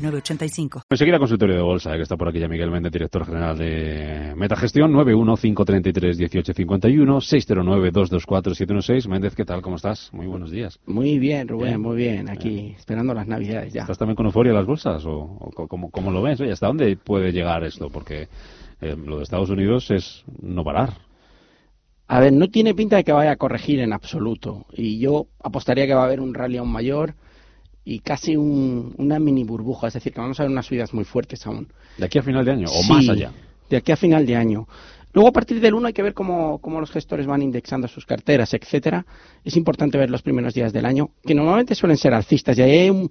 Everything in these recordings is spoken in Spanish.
985. Enseguida consultorio de bolsa, eh, que está por aquí ya Miguel Méndez, director general de Metagestión, 915331851, 609224716. Méndez, ¿qué tal? ¿Cómo estás? Muy buenos días. Muy bien, Rubén, muy bien. Aquí esperando las navidades ya. ¿Estás también con euforia las bolsas o, cómo, lo ves? ¿Hasta dónde puede llegar esto? Porque eh, lo de Estados Unidos es no parar. A ver, no tiene pinta de que vaya a corregir en absoluto. Y yo apostaría que va a haber un rally aún mayor y casi una mini burbuja, es decir, que vamos a ver unas subidas muy fuertes aún. ¿De aquí a final de año o más allá? De aquí a final de año. Luego, a partir del 1 hay que ver cómo, los gestores van indexando sus carteras, etcétera. Es importante ver los primeros días del año, que normalmente suelen ser alcistas. Y hay un,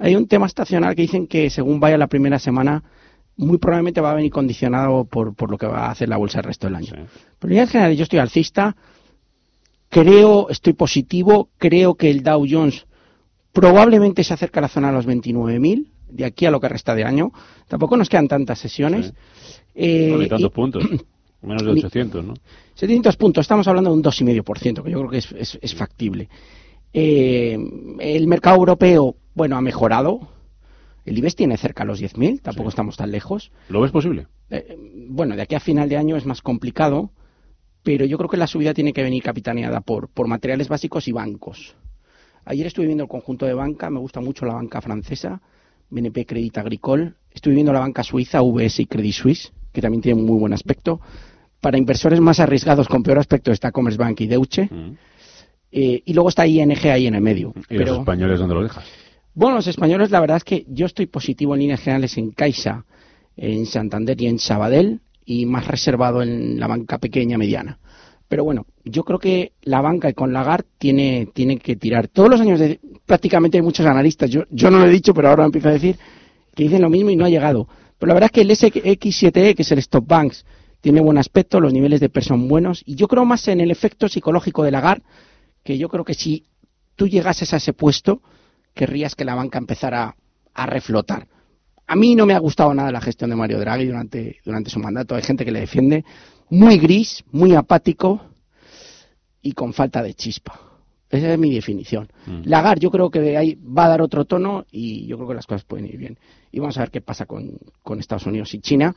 hay un tema estacional que dicen que según vaya la primera semana, muy probablemente va a venir condicionado por, por lo que va a hacer la bolsa el resto del año. Pero en general yo estoy alcista, creo, estoy positivo, creo que el Dow Jones Probablemente se acerca a la zona de los 29.000, de aquí a lo que resta de año. Tampoco nos quedan tantas sesiones. Eh, tantos puntos. Menos de 800, ¿no? 700 puntos. Estamos hablando de un 2,5%, que yo creo que es, factible. Eh, el mercado europeo, bueno, ha mejorado. El IBEX tiene cerca a los 10.000, tampoco estamos tan lejos. ¿Lo ves posible? Eh, bueno, de aquí a final de año es más complicado, pero yo creo que la subida tiene que venir capitaneada por, por materiales básicos y bancos. Ayer estuve viendo el conjunto de banca, me gusta mucho la banca francesa, BNP Credit Agricole. Estuve viendo la banca suiza, VS y Credit Suisse, que también tiene muy buen aspecto. Para inversores más arriesgados con peor aspecto está Commerzbank y Deutsche. Mm. Eh, y luego está ING ahí en el medio. ¿Y los españoles dónde lo dejas? Bueno, los españoles, la verdad es que yo estoy positivo en líneas generales en Caixa, en Santander y en Sabadell, y más reservado en la banca pequeña mediana. Pero bueno, yo creo que la banca y con Lagarde tiene, tiene que tirar. Todos los años, de, prácticamente hay muchos analistas, yo, yo no lo he dicho, pero ahora empiezo a decir, que dicen lo mismo y no ha llegado. Pero la verdad es que el SX7E, que es el Stop Banks, tiene buen aspecto, los niveles de PER son buenos, y yo creo más en el efecto psicológico de Lagarde, que yo creo que si tú llegases a ese puesto, querrías que la banca empezara a reflotar. A mí no me ha gustado nada la gestión de Mario Draghi durante, durante su mandato. Hay gente que le defiende, muy gris, muy apático y con falta de chispa. Esa es mi definición. Mm. Lagar yo creo que ahí va a dar otro tono y yo creo que las cosas pueden ir bien. Y vamos a ver qué pasa con, Estados Unidos y China,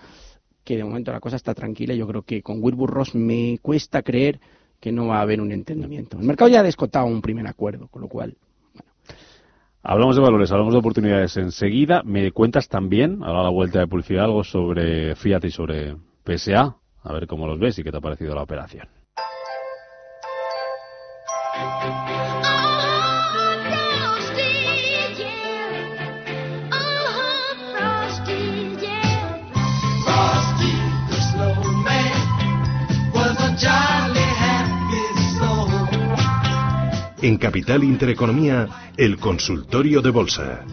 que de momento la cosa está tranquila. Yo creo que con Wilbur Ross me cuesta creer que no va a haber un entendimiento. El mercado ya ha descontado un primer acuerdo, con lo cual Hablamos de valores, hablamos de oportunidades enseguida. Me cuentas también, a la vuelta de publicidad, algo sobre Fiat y sobre PSA. A ver cómo los ves y qué te ha parecido la operación. En Capital Intereconomía, el consultorio de bolsa.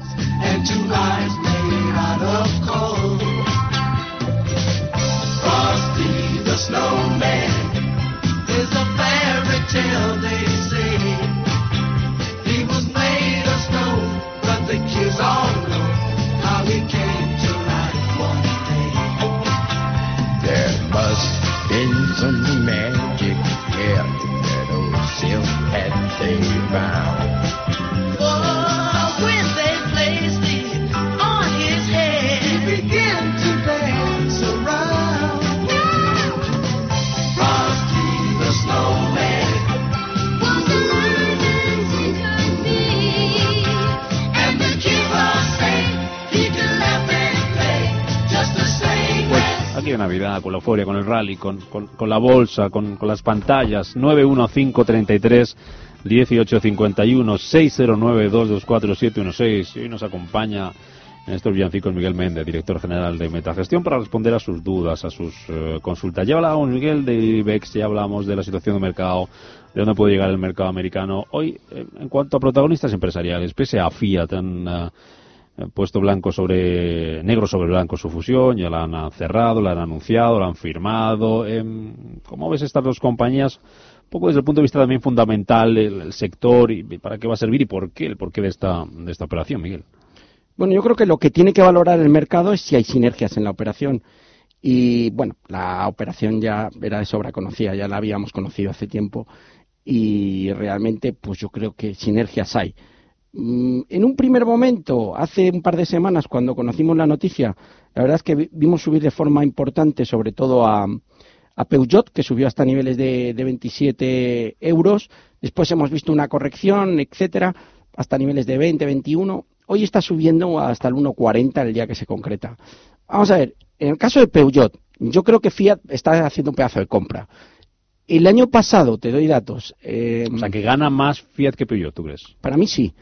snowman is a fairy tale, De Navidad, con la euforia, con el rally, con, con, la bolsa, con, con las pantallas. 91533 1851 609 224 Y hoy nos acompaña en estos villancicos Miguel Méndez, director general de Metagestión, para responder a sus dudas, a sus eh, consultas. Ya hablábamos, Miguel, de IBEX, ya hablamos de la situación del mercado, de dónde puede llegar el mercado americano. Hoy, eh, en cuanto a protagonistas empresariales, pese a Fiat, han, eh, puesto blanco sobre negro sobre blanco su fusión, ya la han cerrado, la han anunciado, la han firmado. Em, ¿Cómo ves estas dos compañías? Un poco desde el punto de vista también fundamental, el, el sector y para qué va a servir y por qué, el porqué de esta, de esta operación, Miguel. Bueno, yo creo que lo que tiene que valorar el mercado es si hay sinergias en la operación. Y bueno, la operación ya era de sobra conocida, ya la habíamos conocido hace tiempo y realmente pues yo creo que sinergias hay. Mm, En un primer momento, hace un par de semanas, cuando conocimos la noticia, la verdad es que vi- vimos subir de forma importante, sobre todo a, a Peugeot, que subió hasta niveles de, de 27 euros. Después hemos visto una corrección, etcétera, hasta niveles de 20, 21. Hoy está subiendo hasta el 1,40 el día que se concreta. Vamos a ver, en el caso de Peugeot, yo creo que Fiat está haciendo un pedazo de compra. El año pasado, te doy datos, eh, O sea, que gana más Fiat que Peugeot, ¿tú crees? para mí sí.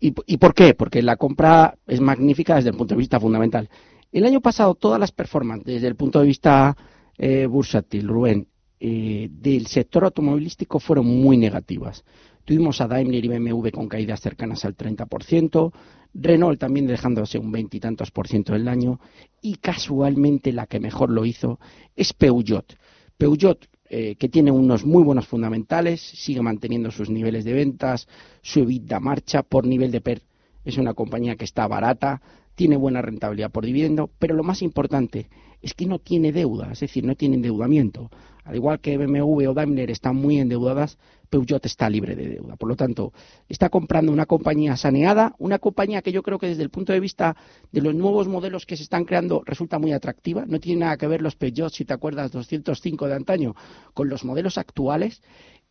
¿Y, y por qué? Porque la compra es magnífica desde el punto de vista fundamental. El año pasado todas las performances, desde el punto de vista eh, bursátil, Rubén, eh, del sector automovilístico fueron muy negativas. Tuvimos a Daimler y BMW con caídas cercanas al 30%, Renault también dejándose un veintitantos por ciento del año, y casualmente la que mejor lo hizo es Peugeot. Peugeot, eh, que tiene unos muy buenos fundamentales, sigue manteniendo sus niveles de ventas, su EBITDA marcha por nivel de PER. Es una compañía que está barata, tiene buena rentabilidad por dividendo, pero lo más importante es que no tiene deuda, es decir, no tiene endeudamiento. Al igual que BMW o Daimler están muy endeudadas, Peugeot está libre de deuda. Por lo tanto, está comprando una compañía saneada, una compañía que yo creo que desde el punto de vista de los nuevos modelos que se están creando resulta muy atractiva. No tiene nada que ver los Peugeot, si te acuerdas, 205 de antaño, con los modelos actuales.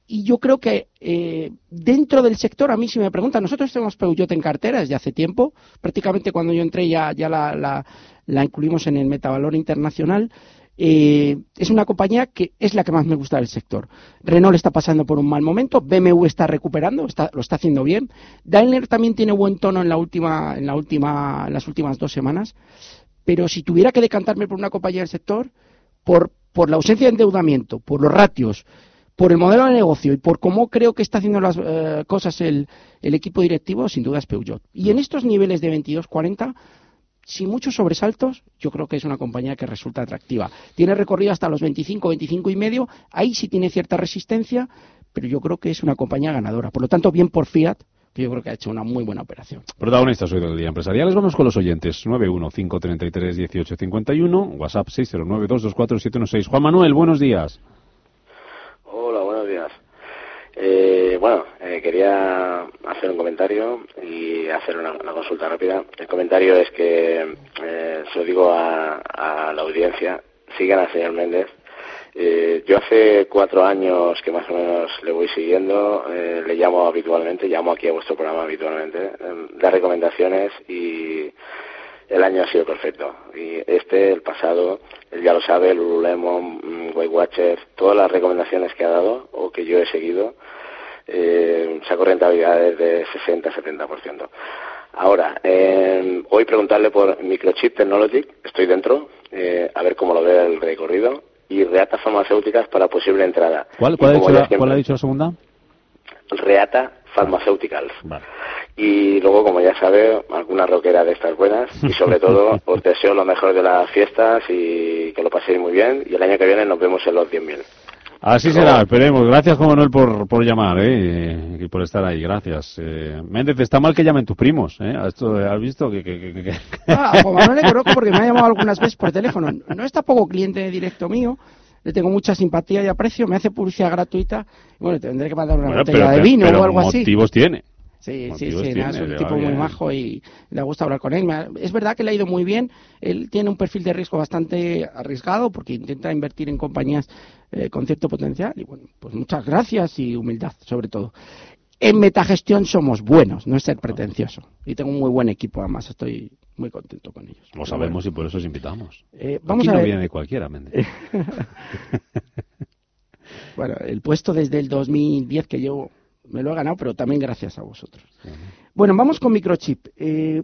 Y yo creo que eh, dentro del sector, a mí si me preguntan, nosotros tenemos Peugeot en cartera desde hace tiempo, prácticamente cuando yo entré ya, ya la, la, la incluimos en el metavalor internacional. Eh, es una compañía que es la que más me gusta del sector. Renault está pasando por un mal momento, BMW está recuperando, lo está haciendo bien. Daimler también tiene buen tono en la última, en la última, en las últimas dos semanas. Pero si tuviera que decantarme por una compañía del sector, por, por la ausencia de endeudamiento, por los ratios, por el modelo de negocio y por cómo creo que está haciendo las eh, cosas el, el equipo directivo, sin duda es Peugeot. Y en estos niveles de 22-40, sin muchos sobresaltos, yo creo que es una compañía que resulta atractiva. Tiene recorrido hasta los 25, 25 y medio, ahí sí tiene cierta resistencia, pero yo creo que es una compañía ganadora. Por lo tanto, bien por Fiat, que yo creo que ha hecho una muy buena operación. Protagonistas hoy del día empresariales. Vamos con los oyentes. 915331851, WhatsApp 609224716. Juan Manuel, buenos días. Hola, buenos días. Eh, bueno, eh, quería hacer un comentario y hacer una, consulta rápida. El comentario es que, eh, se lo digo a, a la audiencia, sigan al señor Méndez. Eh, yo hace cuatro años que más o menos le voy siguiendo, eh, le llamo habitualmente, llamo aquí a vuestro programa habitualmente, eh, da recomendaciones y el año ha sido perfecto. Y este, el pasado, él ya lo sabe, Lululemon, mm, Weight Watchers, todas las recomendaciones que ha dado o que yo he seguido, eh, saco rentabilidades de 60-70%. Ahora, eh, hoy preguntarle por Microchip Technology, estoy dentro, eh, a ver cómo lo ve el recorrido, y Reata Farmacéuticas para posible entrada. ¿Cuál, Y cuál, ha, como dicho ya la, siempre- cuál ha dicho la segunda? Reata Pharmaceuticals. Vale. Y luego, como ya sabe, alguna roquera de estas buenas. Y sobre todo, os deseo lo mejor de las fiestas y que lo paséis muy bien. Y el año que viene nos vemos en los 10.000. Así será, esperemos. Gracias, Juan Manuel, por, por llamar ¿eh? y por estar ahí. Gracias. Eh, Méndez, está mal que llamen tus primos. ¿eh? Esto, ¿Has visto? Que, que- que- que- Ah, a Juan Manuel le conozco porque me ha llamado algunas veces por teléfono. No es tampoco cliente directo mío, le tengo mucha simpatía y aprecio, me hace publicidad gratuita. Y bueno, tendré que mandar una Bueno, botella de vino pero o algo así. motivos tiene. Sí, sí, sí, tiene, nada, es un tipo muy majo y le gusta hablar con él. Es verdad que le ha ido muy bien. Él tiene un perfil de riesgo bastante arriesgado porque intenta invertir en compañías eh, con cierto potencial. Y bueno, pues muchas gracias y humildad, sobre todo. En metagestión somos buenos, no es ser pretencioso. Y tengo un muy buen equipo, además, estoy muy contento con ellos. Lo sabemos y por eso os invitamos. Eh, vamos Aquí a no ver. viene cualquiera, Méndez. Bueno, el puesto desde el 2010 que yo me lo he ganado, pero también gracias a vosotros. Bueno, vamos con Microchip. Eh,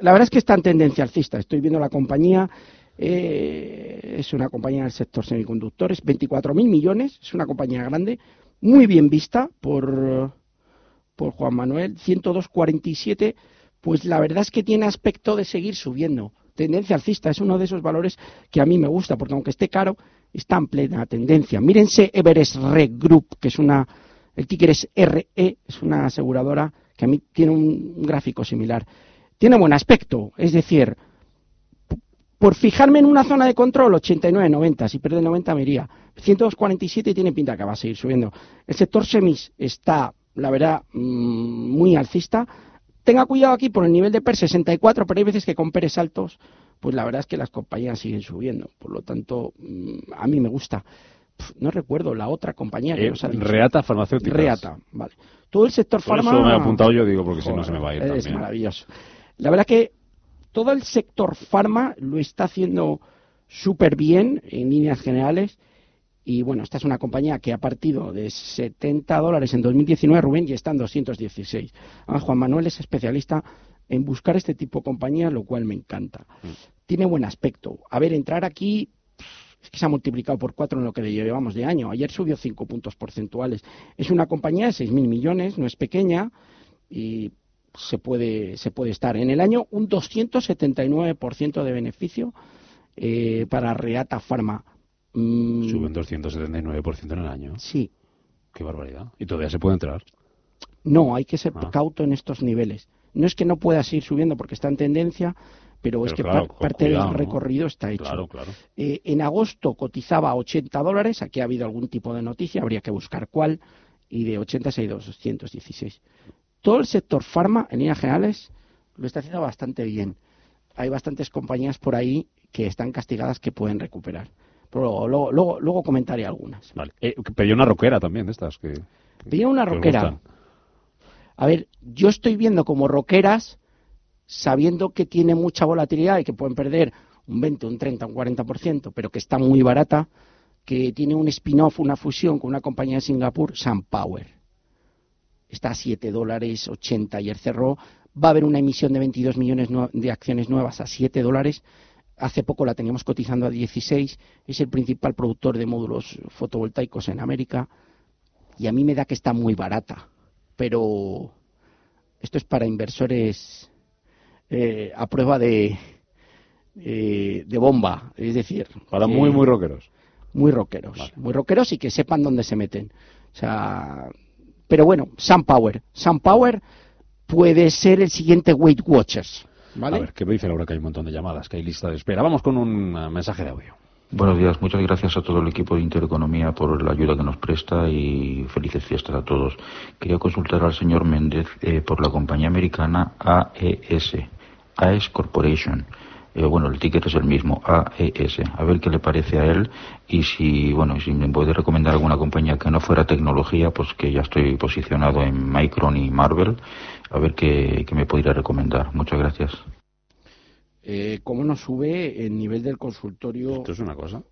la verdad es que está en tendencia alcista. Estoy viendo la compañía. eh, es una compañía del sector semiconductores. 24.000 millones. Es una compañía grande. Muy bien vista por, por Juan Manuel. 102.47. pues la verdad es que tiene aspecto de seguir subiendo. Tendencia alcista es uno de esos valores que a mí me gusta, porque aunque esté caro, está en plena tendencia. Mírense Everest Re Group, que es una, el ticker es RE, es una aseguradora que a mí tiene un, gráfico similar. Tiene buen aspecto, es decir, por fijarme en una zona de control, 89-90, si pierde 90 me iría. 147 tiene pinta que va a seguir subiendo. El sector semis está, la verdad, mm, muy alcista. Tenga cuidado aquí por el nivel de PER 64, pero hay veces que con PERes altos, pues la verdad es que las compañías siguen subiendo. Por lo tanto, mm, a mí me gusta. No recuerdo la otra compañía que Eh, nos ha dicho. Reata Farmacéuticas. Reata, vale. Todo el sector Por farma... eso me he apuntado yo, digo, porque si no se me va a ir Es también. maravilloso. La verdad que todo el sector farma lo está haciendo súper bien en líneas generales. Y bueno, esta es una compañía que ha partido de 70 dólares en 2019, Rubén, y está en 216. Además, Juan Manuel es especialista en buscar este tipo de compañías, lo cual me encanta. Mm. Tiene buen aspecto. A ver, entrar aquí es que se ha multiplicado por cuatro en lo que le llevamos de año. Ayer subió cinco puntos porcentuales. Es una compañía de 6.000 millones, no es pequeña y se puede, se puede estar. En el año un 279% de beneficio eh, para Reata Pharma. Mm, Sube un 279% en el año. Sí, Qué barbaridad. Y todavía se puede entrar. no, hay que ser Ah. cauto en estos niveles. No es que no pueda seguir subiendo porque está en tendencia, pero, es que claro, par- con parte cuidado, del ¿no? recorrido está hecho. Claro, claro. Eh, en agosto cotizaba a 80 dólares, aquí ha habido algún tipo de noticia, habría que buscar cuál, y de 80 se ha ido a 216. Todo el sector farma, en líneas generales, lo está haciendo bastante bien. Hay bastantes compañías por ahí que están castigadas que pueden recuperar. Pero luego, luego, luego, luego comentaré algunas. Vale. Eh, pedí una roquera también de estas. Que, Veía una que roquera. A ver, yo estoy viendo como roqueras, sabiendo que tiene mucha volatilidad y que pueden perder un 20, un 30, un 40%, pero que está muy barata, que tiene un spin-off, una fusión con una compañía de Singapur, SunPower. Está a 7 dólares 80 ayer cerró. Va a haber una emisión de 22 millones de acciones nuevas a 7 dólares. Hace poco la teníamos cotizando a 16. Es el principal productor de módulos fotovoltaicos en América. Y a mí me da que está muy barata. Pero esto es para inversores eh, a prueba de, eh, de bomba. Es decir, Para muy, muy rockeros. muy rockeros, Vale. muy rockeros y que sepan dónde se meten. O sea, pero bueno, SunPower, SunPower puede ser el siguiente Weight Watchers, ¿vale? A ver, ¿qué me dice Laura que hay un montón de llamadas, que hay lista de espera? Vamos con un eh, mensaje de audio. Buenos días, muchas gracias a todo el equipo de Intereconomía por la ayuda que nos presta y felices fiestas a todos. Quería consultar al señor Méndez eh, por la compañía americana AES, AES Corporation. Eh, bueno, el ticket es el mismo, AES. A ver qué le parece a él y si, bueno, si me puede recomendar alguna compañía que no fuera tecnología, pues que ya estoy posicionado en Micron y Marvel. A ver qué, qué me podría recomendar. Muchas gracias. Eh, ¿Cómo nos sube el nivel del consultorio? Esto es una cosa.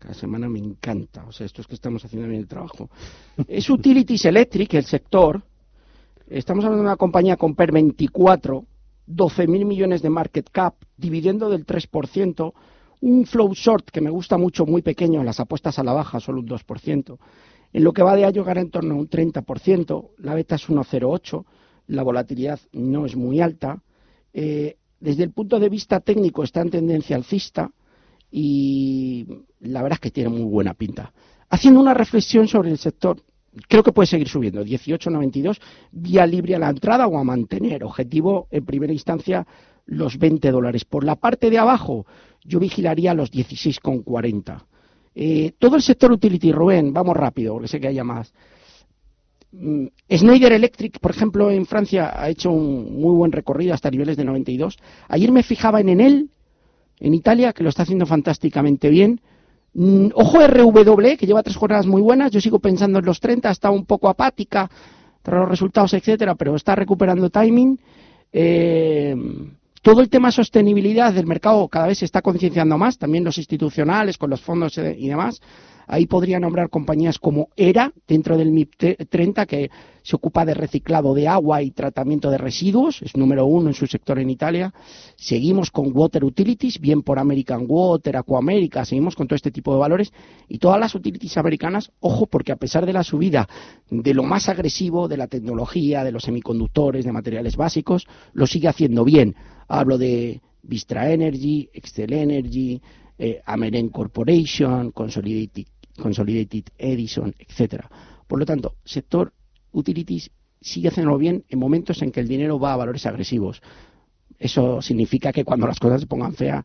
Cada semana me encanta. O sea, esto es que estamos haciendo bien el trabajo. Es Utilities Electric, el sector. Estamos hablando de una compañía con PER 24, 12.000 millones de market cap, dividendo del 3%, un flow short que me gusta mucho, muy pequeño, las apuestas a la baja, solo un 2%. En lo que va de año gana en torno a un 30%, la beta es 1,08, la volatilidad no es muy alta. Eh, desde el punto de vista técnico está en tendencia alcista y la verdad es que tiene muy buena pinta. Haciendo una reflexión sobre el sector, creo que puede seguir subiendo, 18,92, vía libre a la entrada o a mantener. Objetivo, en primera instancia, los 20 dólares. Por la parte de abajo, yo vigilaría los 16,40. Eh, todo el sector utility, Rubén, vamos rápido, porque sé que haya más. Mm, Schneider Electric, por ejemplo, en Francia ha hecho un muy buen recorrido hasta niveles de 92. Ayer me fijaba en Enel, en Italia, que lo está haciendo fantásticamente bien. Mm, Ojo RW, que lleva tres jornadas muy buenas. Yo sigo pensando en los 30, está un poco apática tras los resultados, etcétera, pero está recuperando timing. Eh, todo el tema sostenibilidad del mercado cada vez se está concienciando más, también los institucionales, con los fondos eh, y demás. Ahí podría nombrar compañías como ERA, dentro del MIP 30, que se ocupa de reciclado de agua y tratamiento de residuos, es número uno en su sector en Italia. Seguimos con Water Utilities, bien por American Water, Aquamérica, seguimos con todo este tipo de valores. Y todas las utilities americanas, ojo, porque a pesar de la subida de lo más agresivo, de la tecnología, de los semiconductores, de materiales básicos, lo sigue haciendo bien. Hablo de Vistra Energy, Excel Energy, eh, Ameren Corporation, Consolidated, Consolidated Edison, etcétera. Por lo tanto, sector utilities sigue haciéndolo bien en momentos en que el dinero va a valores agresivos. Eso significa que cuando las cosas se pongan feas,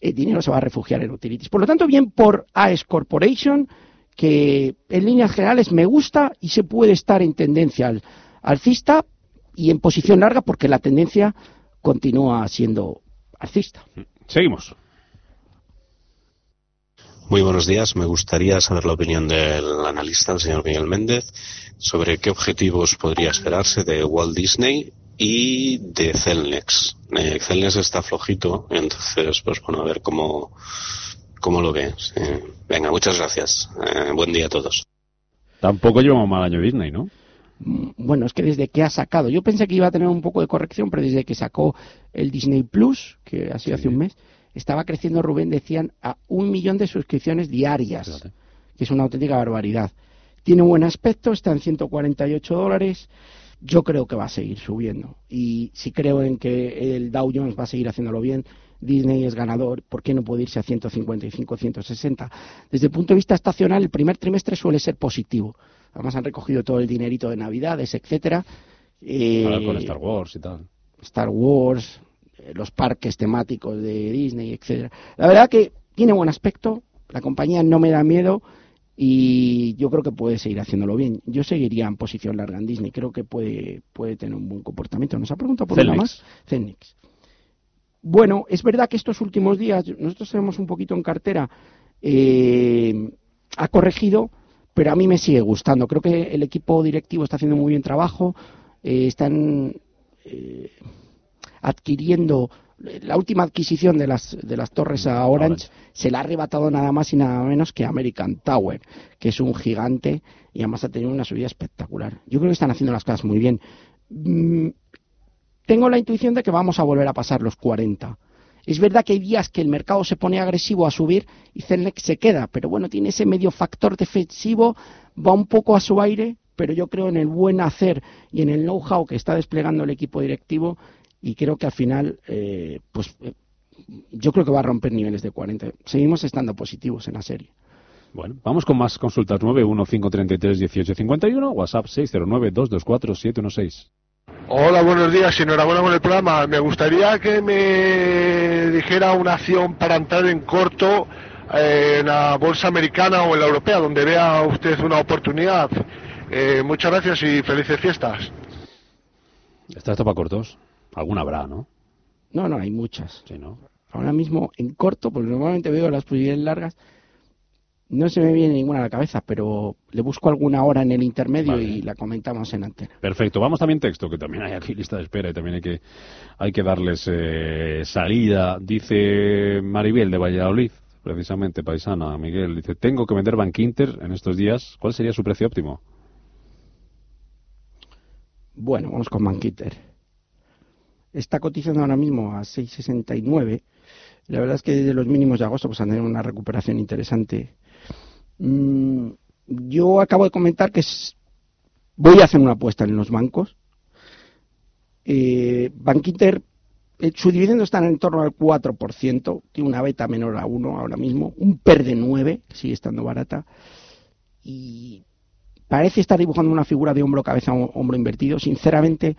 el dinero se va a refugiar en utilities. Por lo tanto, bien por AES Corporation, que en líneas generales me gusta y se puede estar en tendencia al- alcista y en posición larga porque la tendencia continúa siendo alcista. Seguimos. Muy buenos días. Me gustaría saber la opinión del analista, el señor Miguel Méndez, sobre qué objetivos podría esperarse de Walt Disney y de Celnex. Eh, Celnex está flojito, entonces, pues bueno, a ver cómo, cómo lo ve. Sí. Venga, muchas gracias. Eh, buen día a todos. Tampoco llevamos mal año Disney, ¿no? Mm, Bueno, es que desde que ha sacado, yo pensé que iba a tener un poco de corrección, pero desde que sacó el Disney Plus, que ha sido hace un mes, estaba creciendo, Rubén, decían, a un millón de suscripciones diarias, Fíjate. que es una auténtica barbaridad. Tiene un buen aspecto, está en 148 dólares, yo creo que va a seguir subiendo. Y si creo en que el Dow Jones va a seguir haciéndolo bien, Disney es ganador, ¿por qué no puede irse a 155, 160? Desde el punto de vista estacional, el primer trimestre suele ser positivo. Además han recogido todo el dinerito de Navidades, etcétera. Eh, Ahora con Star Wars y tal. Star Wars, los parques temáticos de Disney, etcétera. La verdad que tiene buen aspecto, la compañía no me da miedo y yo creo que puede seguir haciéndolo bien. Yo seguiría en posición larga en Disney, creo que puede, puede tener un buen comportamiento. ¿Nos ha preguntado por una más? Celnex. Bueno, es verdad que estos últimos días, nosotros tenemos un poquito en cartera, eh, ha corregido, pero a mí me sigue gustando. Creo que el equipo directivo está haciendo muy bien trabajo, eh, están eh, adquiriendo la última adquisición de las de las torres a Orange, Orange. se la ha arrebatado nada más y nada menos que American Tower, que es un gigante y además ha tenido una subida espectacular. Yo creo que están haciendo las cosas muy bien. Mm, tengo la intuición de que vamos a volver a pasar los 40. Es verdad que hay días que el mercado se pone agresivo a subir y Celnex se queda, pero bueno, tiene ese medio factor defensivo, va un poco a su aire, pero yo creo en el buen hacer y en el know-how que está desplegando el equipo directivo y creo que al final, eh, pues eh, yo creo que va a romper niveles de 40. Seguimos estando positivos en la serie. Bueno, vamos con más consultas. 915331851, WhatsApp 609224716. Hola, buenos días, enhorabuena con el programa. Me gustaría que me dijera una acción para entrar en corto eh, en la bolsa americana o en la europea, donde vea usted una oportunidad. Eh, muchas gracias y felices fiestas. ¿Está esto para cortos? Alguna habrá, ¿no? No, no, hay muchas. Sí, ¿no? Ahora mismo en corto, porque normalmente veo las posibilidades largas, no se me viene ninguna a la cabeza, pero le busco alguna hora en el intermedio Vale. y la comentamos en antena. Perfecto. Vamos también texto, que también hay aquí lista de espera y también hay que, hay que darles eh, salida. Dice Maribel de Valladolid, precisamente paisana, Miguel, dice, tengo que vender Bank Inter en estos días. ¿Cuál sería su precio óptimo? Bueno, vamos con Manquiter. Está cotizando ahora mismo a 6,69. La verdad es que desde los mínimos de agosto pues han tenido una recuperación interesante. Mm, yo acabo de comentar que voy a hacer una apuesta en los bancos. Eh, Bankinter, eh, su dividendo está en torno al 4%, tiene una beta menor a 1 ahora mismo, un PER de 9, que sigue estando barata, y parece estar dibujando una figura de hombro, cabeza, hom- hombro invertido. Sinceramente,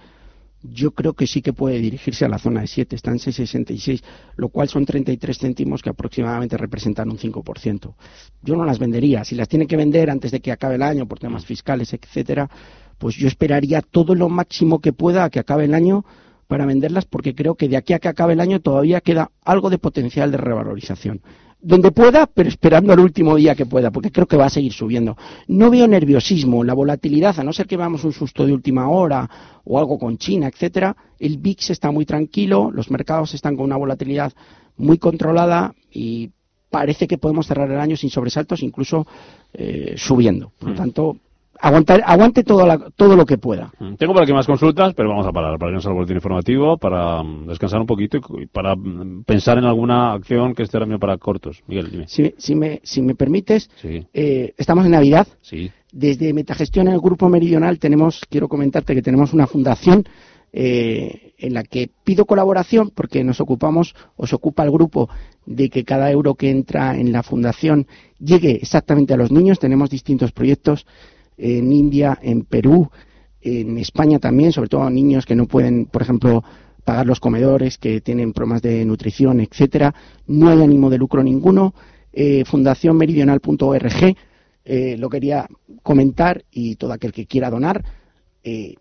yo creo que sí que puede dirigirse a la zona de 7, está en 6,66, lo cual son 33 céntimos que aproximadamente representan un 5%. Yo no las vendería, si las tiene que vender antes de que acabe el año por temas fiscales, etcétera, pues yo esperaría todo lo máximo que pueda a que acabe el año para venderlas porque creo que de aquí a que acabe el año todavía queda algo de potencial de revalorización. Donde pueda, pero esperando el último día que pueda, porque creo que va a seguir subiendo. No veo nerviosismo, la volatilidad, a no ser que veamos un susto de última hora o algo con China, etcétera. El VIX está muy tranquilo, los mercados están con una volatilidad muy controlada y parece que podemos cerrar el año sin sobresaltos, incluso eh, subiendo. Por lo Mm. tanto, aguantar, aguante todo, la- todo lo que pueda. Mm, Tengo por aquí más consultas, pero vamos a parar para irnos al boletín informativo, para mm, descansar un poquito y para mm, pensar en alguna acción que esté mismo para cortos. Miguel, dime. Si, si me, si me permites, Sí, eh, estamos en Navidad. sí. Desde Metagestión en el Grupo Meridional tenemos, quiero comentarte que tenemos una fundación eh, en la que pido colaboración porque nos ocupamos, o se ocupa el grupo de que cada euro que entra en la fundación llegue exactamente a los niños. Tenemos distintos proyectos en India, en Perú, en España también, sobre todo a niños que no pueden, por ejemplo, pagar los comedores, que tienen problemas de nutrición, etcétera. No hay ánimo de lucro ninguno. Eh, fundacionmeridional.org eh, lo quería comentar y todo aquel que quiera donar, eh,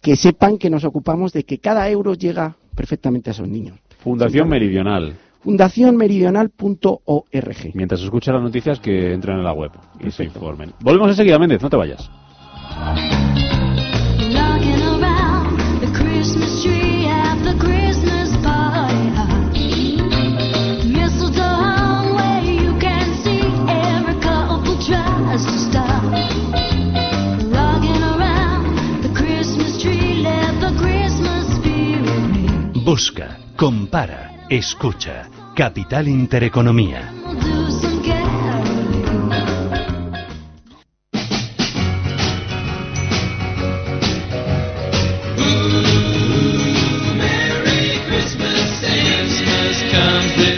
que sepan que nos ocupamos de que cada euro llega perfectamente a esos niños. Fundación Meridional. Fundacionmeridional.org. Mientras escuchan las noticias, que entren en la web y se informen. Volvemos enseguida, Méndez, no te vayas. Busca, compara, escucha. Capital Intereconomía.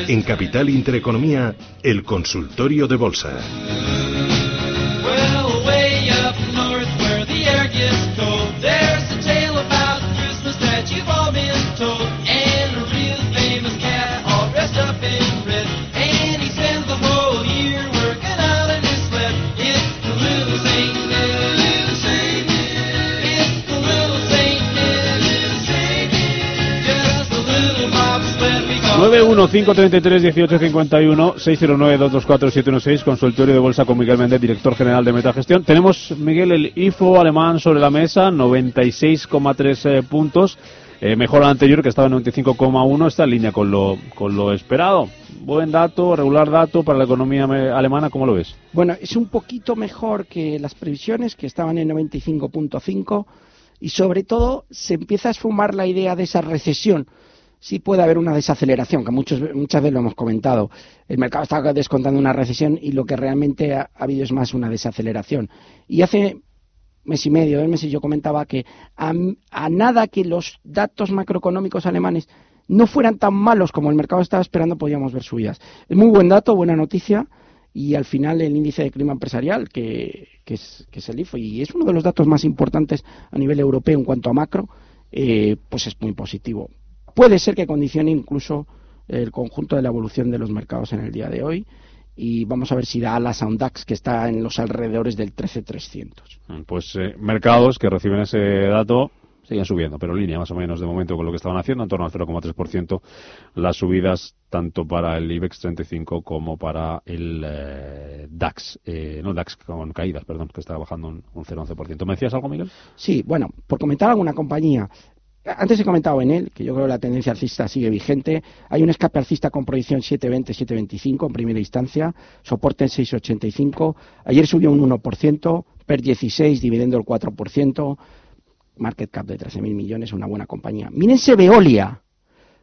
En Capital Intereconomía, el consultorio de bolsa. 91 533 consultorio de bolsa con Miguel Méndez, director general de Metagestión. Tenemos, Miguel, el IFO alemán sobre la mesa, 96,3 eh, puntos. Eh, mejor al anterior, que estaba en 95,1, está en línea con lo, con lo esperado. Buen dato, regular dato para la economía alemana, ¿cómo lo ves? Bueno, es un poquito mejor que las previsiones, que estaban en 95,5, y sobre todo se empieza a esfumar la idea de esa recesión Sí puede haber una desaceleración, que muchos, muchas veces lo hemos comentado. El mercado está descontando una recesión y lo que realmente ha, ha habido es más una desaceleración. Y hace mes y medio, dos meses, yo comentaba que a, a nada que los datos macroeconómicos alemanes no fueran tan malos como el mercado estaba esperando, podíamos ver subidas. Es muy buen dato, buena noticia, y al final el índice de clima empresarial, que, que es, que es el IFO, y es uno de los datos más importantes a nivel europeo en cuanto a macro, eh, pues es muy positivo. Puede ser que condicione incluso el conjunto de la evolución de los mercados en el día de hoy, y vamos a ver si da alas a un DAX que está en los alrededores del 13300. Pues eh, mercados que reciben ese dato siguen subiendo, pero línea más o menos de momento con lo que estaban haciendo, en torno al 0,3% las subidas tanto para el IBEX 35 como para el eh, DAX, eh, no DAX con caídas, perdón, que está bajando un, un 0,11%. ¿Me decías algo, Miguel? Sí, bueno, por comentar alguna compañía. Antes he comentado en él, que yo creo que la tendencia alcista sigue vigente. Hay un escape alcista con proyección 720-725 en primera instancia, soporte en 685. Ayer subió un 1%, PER 16, dividendo el 4%, market cap de 13.000 millones, una buena compañía. Mírense Veolia,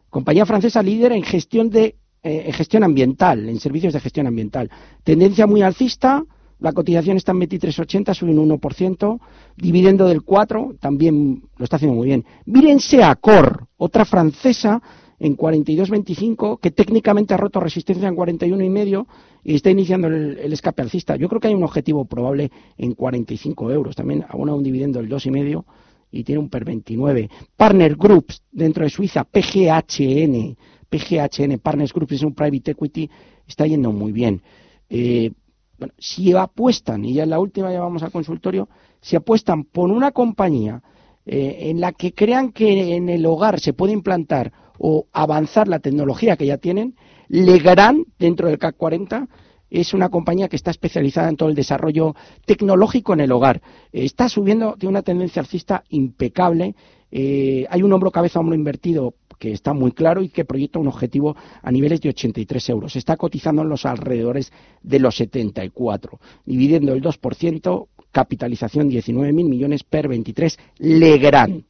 compañía francesa líder en gestión de eh, gestión ambiental, en servicios de gestión ambiental. Tendencia muy alcista, la cotización está en 23.80, sube un 1%, dividendo del 4, también lo está haciendo muy bien. Mírense Accor, otra francesa en 42.25, que técnicamente ha roto resistencia en 41,5 y está iniciando el, el escape alcista. Yo creo que hay un objetivo probable en 45 euros. También abona un dividendo del 2,5 y tiene un PER 29. Partner Groups dentro de Suiza, PGHN, PGHN, Partners Groups es un private equity, está yendo muy bien. Eh, bueno, si apuestan, y ya en la última ya vamos al consultorio, si apuestan por una compañía eh, en la que crean que en el hogar se puede implantar o avanzar la tecnología que ya tienen, Legrand, dentro del CAC 40, es una compañía que está especializada en todo el desarrollo tecnológico en el hogar. Está subiendo, tiene una tendencia alcista impecable. Eh, hay un hombro cabeza hombro invertido que está muy claro y que proyecta un objetivo a niveles de 83 euros. Está cotizando en los alrededores de los 74. Dividendo el 2%, capitalización 19.000 millones per 23, Legrand.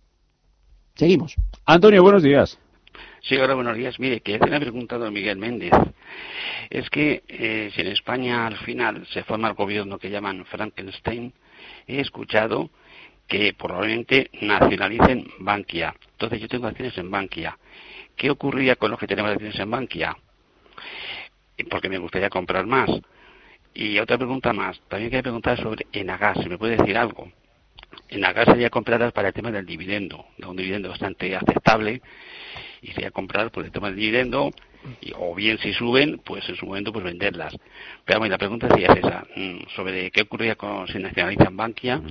Seguimos. Antonio, buenos días. Sí, hola, buenos días. Mire, que le ha preguntado a Miguel Méndez. Es que eh, si en España al final se forma el gobierno que llaman Frankenstein, he escuchado que probablemente nacionalicen Bankia. Entonces yo tengo acciones en Bankia. ¿Qué ocurriría con los que tenemos acciones en Bankia? Porque me gustaría comprar más. Y otra pregunta más. También quería preguntar sobre Enagas. ¿Se me puede decir algo? Enagas sería compradas para el tema del dividendo. Da un dividendo bastante aceptable. Y sería comprar por el tema del dividendo. Y- o bien si suben, pues en su momento pues venderlas. Pero bueno, la pregunta sería esa. mm, Sobre qué ocurriría con si nacionalizan Bankia.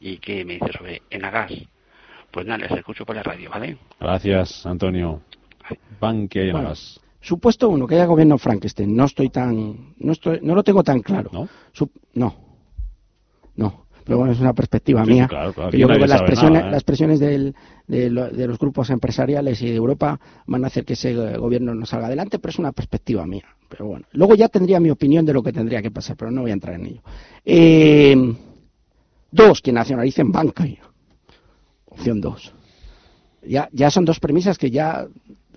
Y qué me dice sobre Enagas. Pues nada, les escucho por la radio, ¿vale? Gracias, Antonio. Bankia y Bueno, Enagas. Supuesto uno, que haya gobierno Frankenstein. No estoy tan. No, estoy, no lo tengo tan claro. ¿No? Sup- no. No. Pero bueno, es una perspectiva Sí, mía. claro, claro, que aquí yo creo que las presiones, nada, ¿eh? las presiones del- de, lo- de los grupos empresariales y de Europa van a hacer que ese gobierno no salga adelante, pero es una perspectiva mía. Pero bueno, luego ya tendría mi opinión de lo que tendría que pasar, pero no voy a entrar en ello. Eh, dos, que nacionalicen banca. Opción dos. Ya, ya son dos premisas que ya.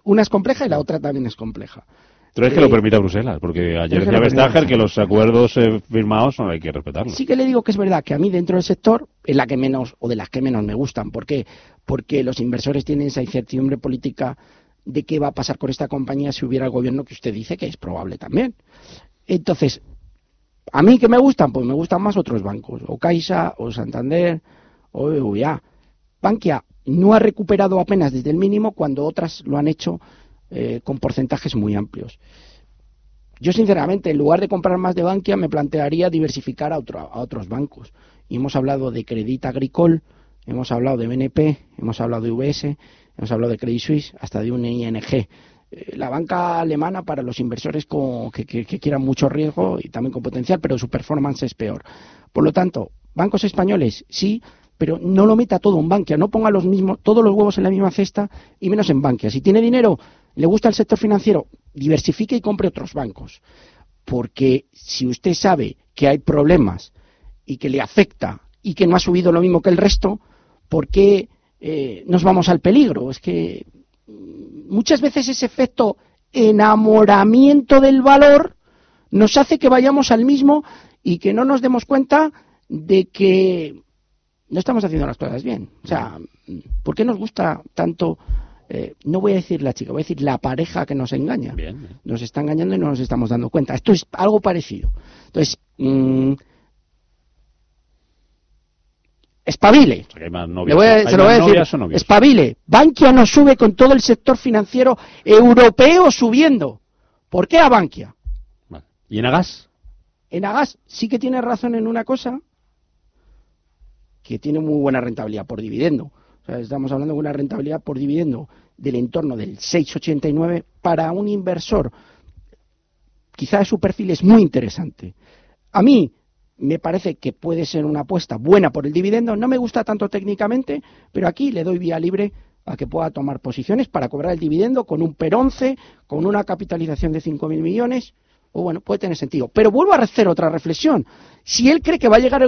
Una es compleja y la otra también es compleja. Pero es que lo permita Bruselas, porque ayer decía Vestager que los acuerdos eh, firmados no hay que respetarlos. Sí que le digo que es verdad que a mí dentro del sector es la que menos o de las que menos me gustan. ¿Por qué? Porque los inversores tienen esa incertidumbre política de qué va a pasar con esta compañía si hubiera el gobierno que usted dice que es probable también. Entonces, a mí que me gustan, pues me gustan más otros bancos, o Caixa, o Santander, o BBVA. Bankia no ha recuperado apenas desde el mínimo cuando otras lo han hecho eh, con porcentajes muy amplios. Yo, sinceramente, en lugar de comprar más de Bankia, me plantearía diversificar a, otro- a otros bancos. Y hemos hablado de Credit Agricole, hemos hablado de BNP, hemos hablado de UBS, hemos hablado de Credit Suisse, hasta de un ING. Eh, La banca alemana para los inversores con- que, que- quieran mucho riesgo y también con potencial, pero su performance es peor. Por lo tanto, bancos españoles sí, pero no lo meta todo en Bankia, no ponga los mismos, todos los huevos en la misma cesta y menos en Bankia. Si tiene dinero, le gusta el sector financiero, diversifique y compre otros bancos. Porque si usted sabe que hay problemas y que le afecta y que no ha subido lo mismo que el resto, ¿por qué eh, nos vamos al peligro? Es que mm, muchas veces ese efecto enamoramiento del valor nos hace que vayamos al mismo y que no nos demos cuenta de que no estamos haciendo las cosas bien. O sea, ¿por qué nos gusta tanto? Eh, no voy a decir la chica, voy a decir la pareja que nos engaña. Nos está engañando y no nos estamos dando cuenta. Esto es algo parecido. Entonces, mm, espabile. O sea, Le voy a- se lo voy a decir. Espabile. Bankia no sube con todo el sector financiero europeo subiendo. ¿Por qué a Bankia? ¿Y Enagas? Enagas sí que tiene razón en una cosa, que tiene muy buena rentabilidad por dividendo. O sea, estamos hablando de una rentabilidad por dividendo del entorno del 6,89 para un inversor. Quizás su perfil es muy interesante. A mí me parece que puede ser una apuesta buena por el dividendo. No me gusta tanto técnicamente, pero aquí le doy vía libre a que pueda tomar posiciones para cobrar el dividendo con un PER 11, con una capitalización de 5.000 millones. O bueno, puede tener sentido. Pero vuelvo a hacer otra reflexión. Si él cree que va a llegar el